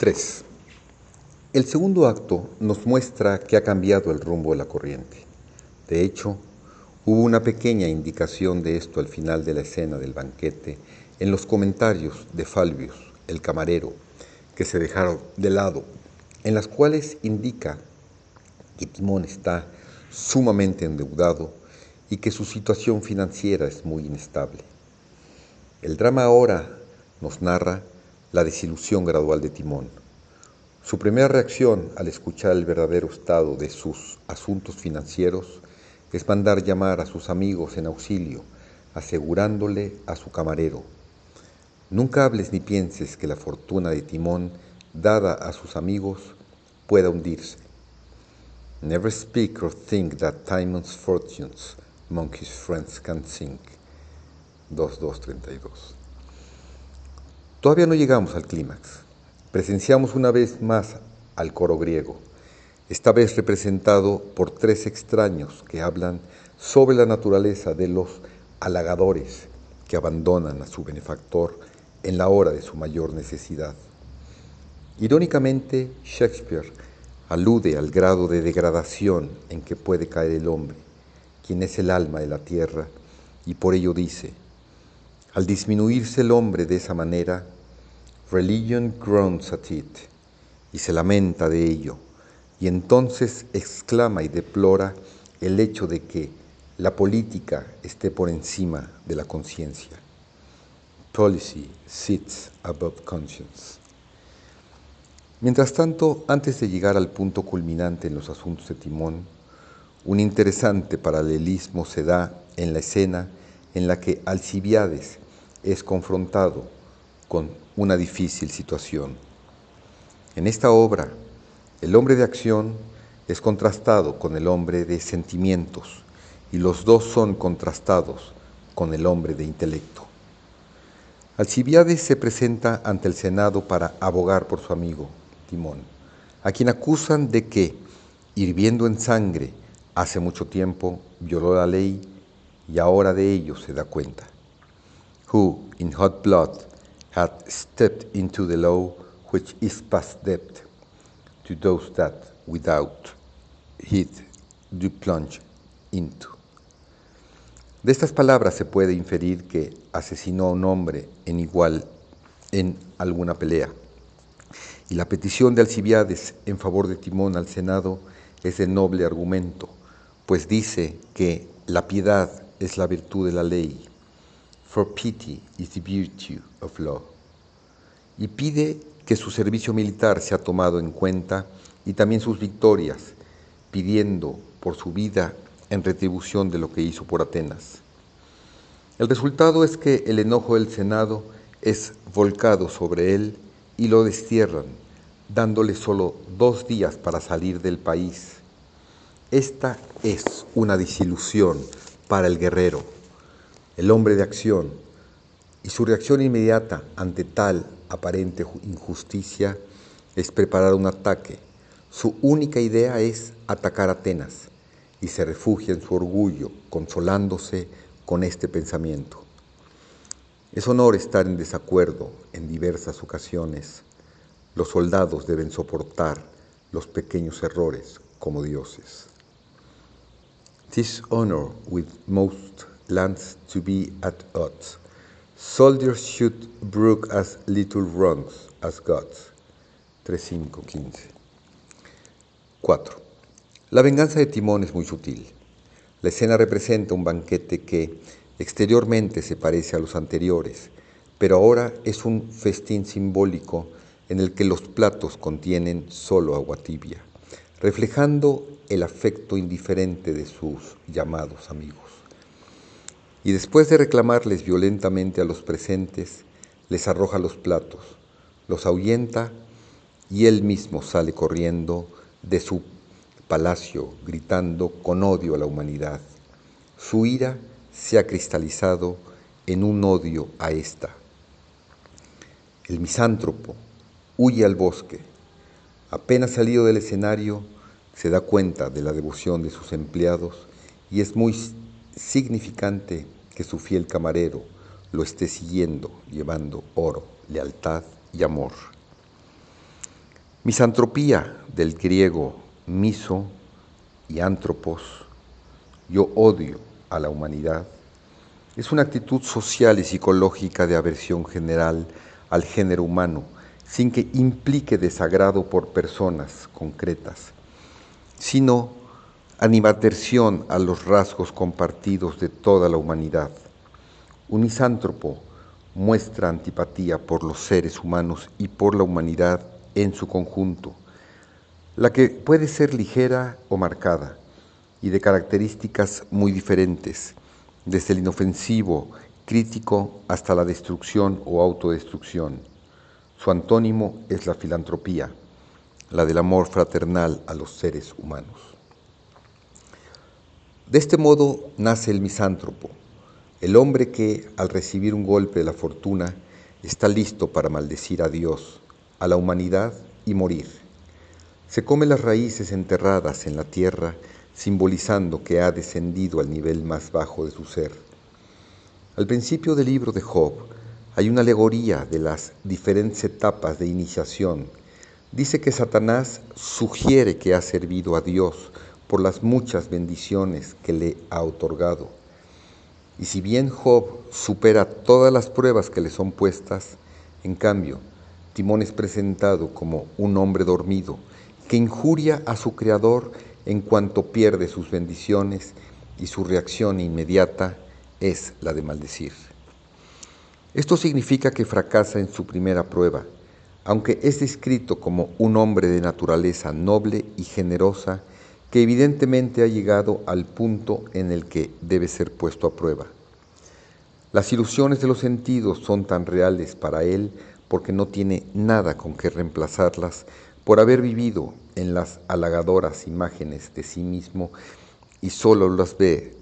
3. El segundo acto nos muestra que ha cambiado el rumbo de la corriente. De hecho, hubo una pequeña indicación de esto al final de la escena del banquete en los comentarios de Falvius, el camarero, que se dejaron de lado, en las cuales indica que Timón está sumamente endeudado y que su situación financiera es muy inestable. El drama ahora nos narra la desilusión gradual de Timón. Su primera reacción al escuchar el verdadero estado de sus asuntos financieros es mandar llamar a sus amigos en auxilio, asegurándole a su camarero, nunca hables ni pienses que la fortuna de Timón, dada a sus amigos, pueda hundirse. Never speak or think that Timon's fortunes among his friends can sink. 2232 Todavía no llegamos al clímax. Presenciamos una vez más al coro griego, esta vez representado por tres extraños que hablan sobre la naturaleza de los halagadores que abandonan a su benefactor en la hora de su mayor necesidad. Irónicamente, Shakespeare alude al grado de degradación en que puede caer el hombre, quien es el alma de la tierra, y por ello dice, al disminuirse el hombre de esa manera, religion groans at it, y se lamenta de ello, y entonces exclama y deplora el hecho de que la política esté por encima de la conciencia. Policy sits above conscience. Mientras tanto, antes de llegar al punto culminante en los asuntos de Timón, un interesante paralelismo se da en la escena en la que Alcibiades es confrontado con una difícil situación. En esta obra, el hombre de acción es contrastado con el hombre de sentimientos y los dos son contrastados con el hombre de intelecto. Alcibiades se presenta ante el Senado para abogar por su amigo, Timón, a quien acusan de que, hirviendo en sangre, hace mucho tiempo violó la ley y ahora de ello se da cuenta who in hot blood had stepped into the law which is past debt to those that without heed do plunge into. De estas palabras se puede inferir que asesinó a un hombre en igual en alguna pelea. Y la petición de Alcibiades en favor de Timón al Senado es de noble argumento, pues dice que la piedad es la virtud de la ley For pity is the virtue of law. Y pide que su servicio militar sea tomado en cuenta y también sus victorias, pidiendo por su vida en retribución de lo que hizo por Atenas. El resultado es que el enojo del Senado es volcado sobre él y lo destierran, dándole solo dos días para salir del país. Esta es una desilusión para el guerrero el hombre de acción, y su reacción inmediata ante tal aparente injusticia es preparar un ataque. Su única idea es atacar Atenas y se refugia en su orgullo, consolándose con este pensamiento. Es honor estar en desacuerdo en diversas ocasiones. Los soldados deben soportar los pequeños errores como dioses. This honor with most lands to be at odds. Soldiers should brook as little wrongs as gods. 3.5.15. 4. La venganza de Timón es muy sutil. La escena representa un banquete que exteriormente se parece a los anteriores, pero ahora es un festín simbólico en el que los platos contienen solo agua tibia, reflejando el afecto indiferente de sus llamados amigos y después de reclamarles violentamente a los presentes, les arroja los platos, los ahuyenta y él mismo sale corriendo de su palacio gritando con odio a la humanidad. Su ira se ha cristalizado en un odio a esta. El misántropo huye al bosque. Apenas salido del escenario, se da cuenta de la devoción de sus empleados y es muy significante que su fiel camarero lo esté siguiendo, llevando oro, lealtad y amor. Misantropía del griego miso y antropos, yo odio a la humanidad, es una actitud social y psicológica de aversión general al género humano, sin que implique desagrado por personas concretas, sino animadversión a los rasgos compartidos de toda la humanidad. Un misántropo muestra antipatía por los seres humanos y por la humanidad en su conjunto, la que puede ser ligera o marcada y de características muy diferentes, desde el inofensivo, crítico hasta la destrucción o autodestrucción. Su antónimo es la filantropía, la del amor fraternal a los seres humanos. De este modo nace el misántropo, el hombre que, al recibir un golpe de la fortuna, está listo para maldecir a Dios, a la humanidad y morir. Se come las raíces enterradas en la tierra, simbolizando que ha descendido al nivel más bajo de su ser. Al principio del libro de Job hay una alegoría de las diferentes etapas de iniciación. Dice que Satanás sugiere que ha servido a Dios por las muchas bendiciones que le ha otorgado. Y si bien Job supera todas las pruebas que le son puestas, en cambio, Timón es presentado como un hombre dormido que injuria a su Creador en cuanto pierde sus bendiciones y su reacción inmediata es la de maldecir. Esto significa que fracasa en su primera prueba, aunque es descrito como un hombre de naturaleza noble y generosa que evidentemente ha llegado al punto en el que debe ser puesto a prueba. Las ilusiones de los sentidos son tan reales para él porque no tiene nada con que reemplazarlas por haber vivido en las halagadoras imágenes de sí mismo y solo las ve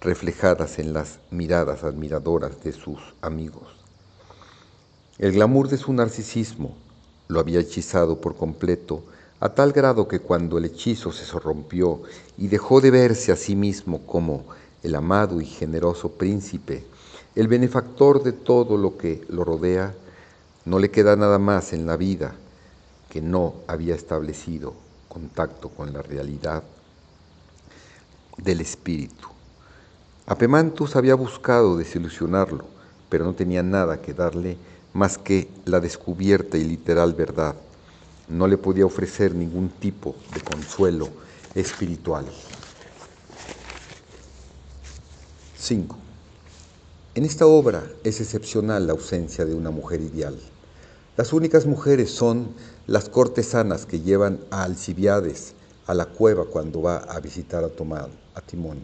reflejadas en las miradas admiradoras de sus amigos. El glamour de su narcisismo lo había hechizado por completo a tal grado que cuando el hechizo se rompió y dejó de verse a sí mismo como el amado y generoso príncipe, el benefactor de todo lo que lo rodea, no le queda nada más en la vida que no había establecido contacto con la realidad del espíritu. Apemantus había buscado desilusionarlo, pero no tenía nada que darle más que la descubierta y literal verdad. No le podía ofrecer ningún tipo de consuelo espiritual. 5. En esta obra es excepcional la ausencia de una mujer ideal. Las únicas mujeres son las cortesanas que llevan a Alcibiades a la cueva cuando va a visitar a, a Timón.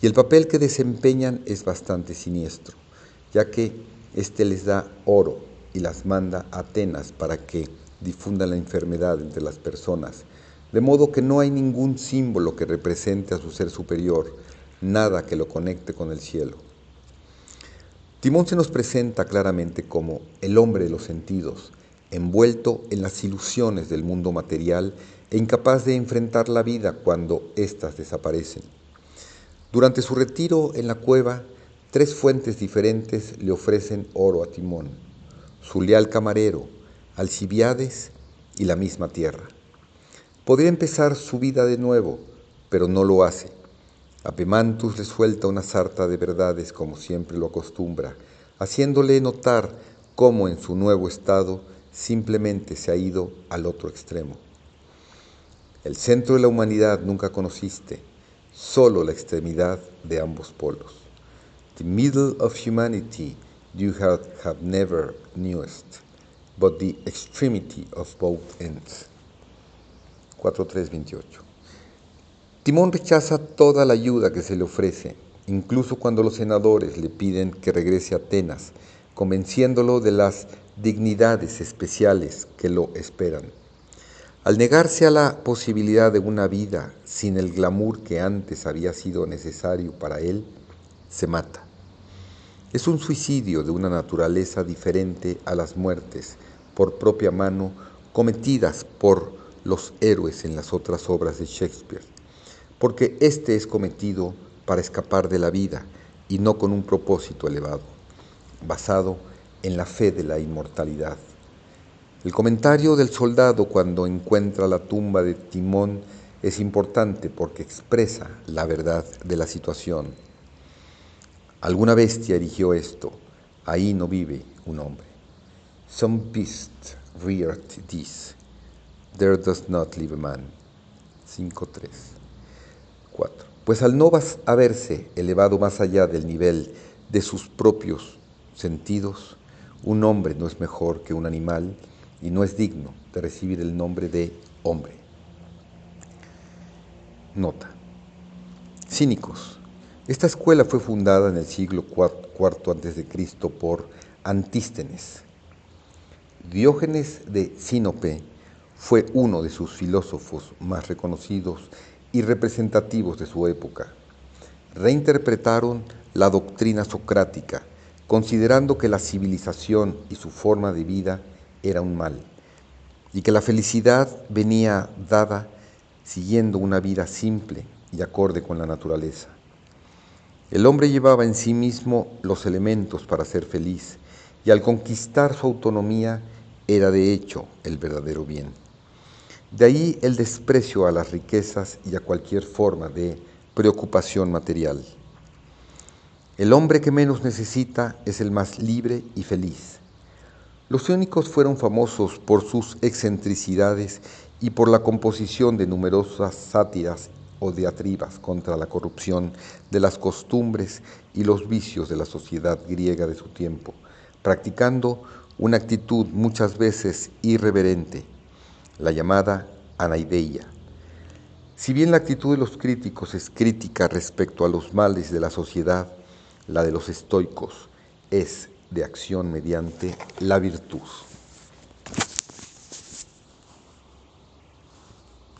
Y el papel que desempeñan es bastante siniestro, ya que éste les da oro y las manda a Atenas para que difundan la enfermedad entre las personas, de modo que no hay ningún símbolo que represente a su ser superior, nada que lo conecte con el cielo. Timón se nos presenta claramente como el hombre de los sentidos, envuelto en las ilusiones del mundo material e incapaz de enfrentar la vida cuando éstas desaparecen. Durante su retiro en la cueva, tres fuentes diferentes le ofrecen oro a Timón, su leal camarero, Alcibiades y la misma tierra. Podría empezar su vida de nuevo, pero no lo hace Apemantus le suelta una sarta de verdades como siempre lo acostumbra, haciéndole notar cómo en su nuevo estado simplemente se ha ido al otro extremo. El centro de la humanidad nunca conociste, solo la extremidad de ambos polos. The middle of humanity you have, have never knewest, but the extremity of both ends. 4.3.28 Timón rechaza toda la ayuda que se le ofrece, incluso cuando los senadores le piden que regrese a Atenas, convenciéndolo de las dignidades especiales que lo esperan. Al negarse a la posibilidad de una vida sin el glamour que antes había sido necesario para él, se mata. Es un suicidio de una naturaleza diferente a las muertes por propia mano cometidas por los héroes en las otras obras de Shakespeare porque éste es cometido para escapar de la vida y no con un propósito elevado, basado en la fe de la inmortalidad. El comentario del soldado cuando encuentra la tumba de Timón es importante porque expresa la verdad de la situación. Alguna bestia erigió esto, ahí no vive un hombre. Some beast reared this, there does not live a man. 5.3. 4. Pues al no haberse elevado más allá del nivel de sus propios sentidos, un hombre no es mejor que un animal y no es digno de recibir el nombre de hombre. Nota. Cínicos. Esta escuela fue fundada en el siglo IV a.C. por Antístenes. Diógenes de Sinope fue uno de sus filósofos más reconocidos y representativos de su época. Reinterpretaron la doctrina socrática, considerando que la civilización y su forma de vida era un mal, y que la felicidad venía dada siguiendo una vida simple y acorde con la naturaleza. El hombre llevaba en sí mismo los elementos para ser feliz, y al conquistar su autonomía era de hecho el verdadero bien. De ahí el desprecio a las riquezas y a cualquier forma de preocupación material. El hombre que menos necesita es el más libre y feliz. Los únicos fueron famosos por sus excentricidades y por la composición de numerosas sátiras o diatribas contra la corrupción de las costumbres y los vicios de la sociedad griega de su tiempo, practicando una actitud muchas veces irreverente la llamada anaideia. Si bien la actitud de los críticos es crítica respecto a los males de la sociedad, la de los estoicos es de acción mediante la virtud.